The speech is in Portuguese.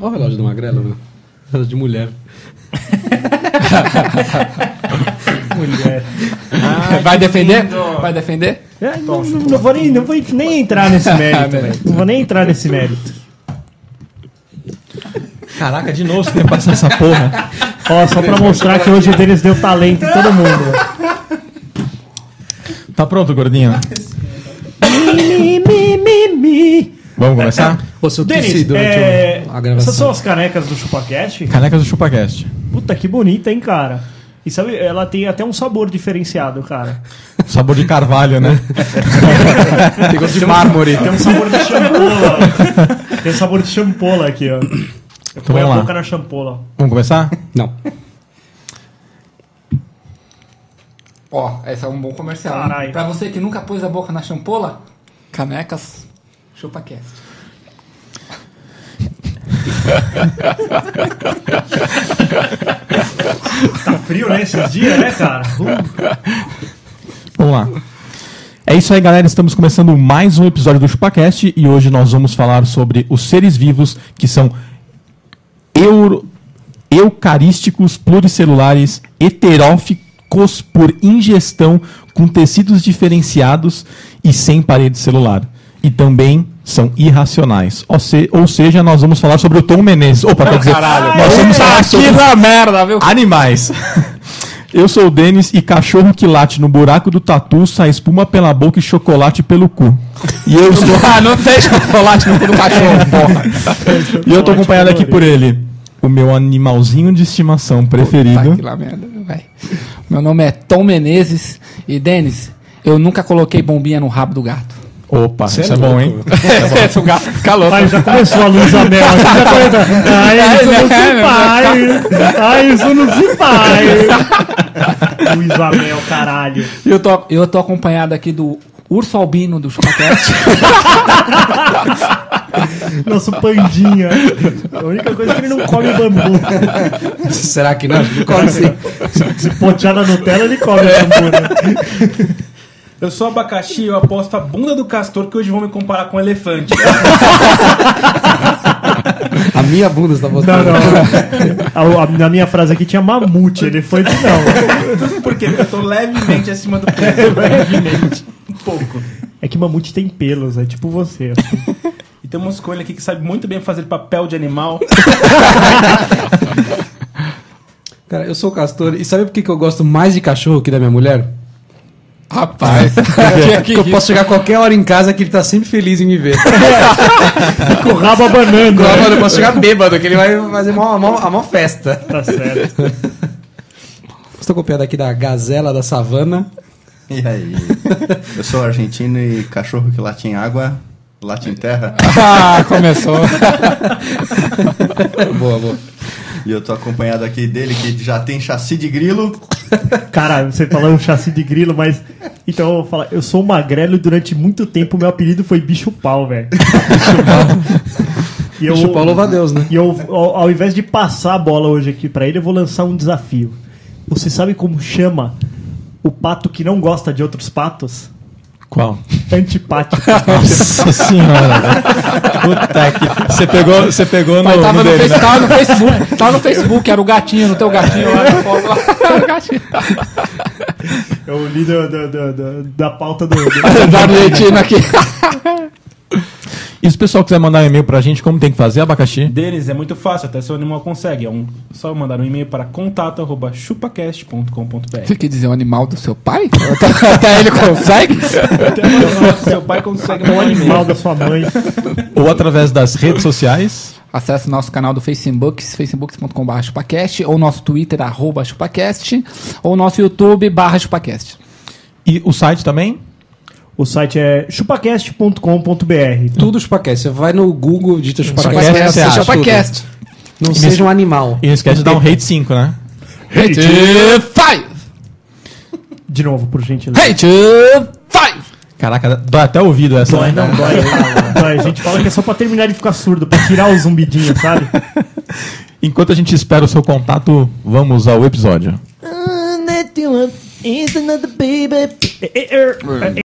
Olha o relógio do Magrelo, né? Relógio de mulher. mulher. Ai, vai defender? Lindo. Vai defender? É, não, não, não, vou nem, não vou nem entrar nesse mérito. né? não vou nem entrar nesse mérito. Caraca, de novo você tem que passar essa porra. Ó, só pra mostrar que hoje o Denis deu talento em todo mundo. Tá pronto, gordinho? Mi, mi, mi, mi. Vamos começar? Ô, se eu Denis, durante é, essas são as canecas do ChupaCast? Canecas do ChupaCast. Puta, que bonita, hein, cara? E sabe, ela tem até um sabor diferenciado, cara. Sabor de carvalho, né? Tem gosto de mármore. Tem um sabor de champola. Tem um sabor de champola aqui, ó. Então vamos a lá. boca na champola. Vamos começar? Não. Ó, esse é um bom comercial. Caralho. Pra você que nunca pôs a boca na champola, canecas, ChupaCast. Tá frio, né, esses dias, né, cara? Uh, Vamos lá. É isso aí, galera. Estamos começando mais um episódio do ChupaCast e hoje nós vamos falar sobre os seres vivos que são euro, eucarísticos pluricelulares heteróficos por ingestão com tecidos diferenciados e sem parede celular. E também são irracionais. Ou, se- ou seja, nós vamos falar sobre o Tom Menezes. Opa, quer dizer, nós vamos falar sobre da merda, viu? Animais. Eu sou o Denis e cachorro que late no buraco do tatu sai espuma pela boca e chocolate pelo cu. E eu estou, Ah, não tem chocolate no cu do cachorro, porra. e eu tô acompanhado aqui por ele, o meu animalzinho de estimação preferido. que lá merda. Meu nome é Tom Menezes e Denis, eu nunca coloquei bombinha no rabo do gato. Opa, isso é, é bom, hein? Esse o gato fica louco. Ai, já começou a luz a mel. Ai, isso não se faz. Ai, isso não se faz. Luiz Amel, caralho. Eu tô, eu tô acompanhado aqui do urso albino do ChupaCast. Nosso pandinha. A única coisa é que ele não come bambu. Será que não? Que come sim. Se potear na Nutella, ele come bambu, né? Eu sou abacaxi, eu aposto a bunda do castor que hoje vão me comparar com um elefante. A minha bunda está Não, mostrando. não. A- a- na minha frase aqui tinha mamute. Ele foi de não. Por quê? Porque eu tô levemente acima do peso. Levemente. Um pouco. É que mamute tem pelos, é tipo você. assim. E temos com ele aqui que sabe muito bem fazer papel de animal. Cara, eu sou castor. E sabe por que, que eu gosto mais de cachorro que da minha mulher? Rapaz, Porque eu posso chegar qualquer hora em casa que ele tá sempre feliz em me ver. Com o rabo abanando. Né? mano, eu posso chegar bêbado, que ele vai fazer uma, uma, uma festa. Tá certo. Estou acompanhado aqui da gazela da savana. E aí? Eu sou argentino e cachorro que late em água, late em terra. ah, começou. boa, boa. E eu tô acompanhado aqui dele que já tem chassi de grilo. Cara, você falou um chassi de grilo, mas. Então eu vou falar, eu sou magrelo e durante muito tempo meu apelido foi bicho pau, velho. E eu, Bicho pau, louva a Deus, né? E eu, ao, ao invés de passar a bola hoje aqui pra ele, eu vou lançar um desafio. Você sabe como chama o pato que não gosta de outros patos? Qual? Antipático. Nossa senhora. Puta que... Você pegou, você pegou no, tava no no, dele, face, né? tava no Facebook, tava no Facebook, era o gatinho, no teu gatinho lá na foto lá. Era o gatinho. Eu li da, da, da, da- da pauta do. do- Da Argentina aqui. E se o pessoal quiser mandar um e-mail pra gente, como tem que fazer, abacaxi? Deles é muito fácil, até seu animal consegue. É um, só mandar um e-mail para contato.chupacast.com.br. Você quer dizer o animal do seu pai? Até ele consegue? Seu pai consegue o um animal da sua mãe. Ou através das redes sociais. Acesse nosso canal do Facebook, facebook.com.br chupacast, ou nosso Twitter, arroba chupacast, ou nosso YouTube, barra chupacast. E o site também? O site é chupacast.com.br. Tudo chupacast. Você vai no Google, digita chupacast. Chupacast, você acha chupacast. tudo. Não seja um animal. E não esquece de dar um rate 5, né? Hate five! De novo, por gentileza. Hate five! Caraca, dói até o ouvido essa. Dói, né? não, dói, dói. A gente fala que é só pra terminar de ficar surdo, pra tirar o zumbidinho, sabe? Enquanto a gente espera o seu contato, vamos ao episódio. É, é, é,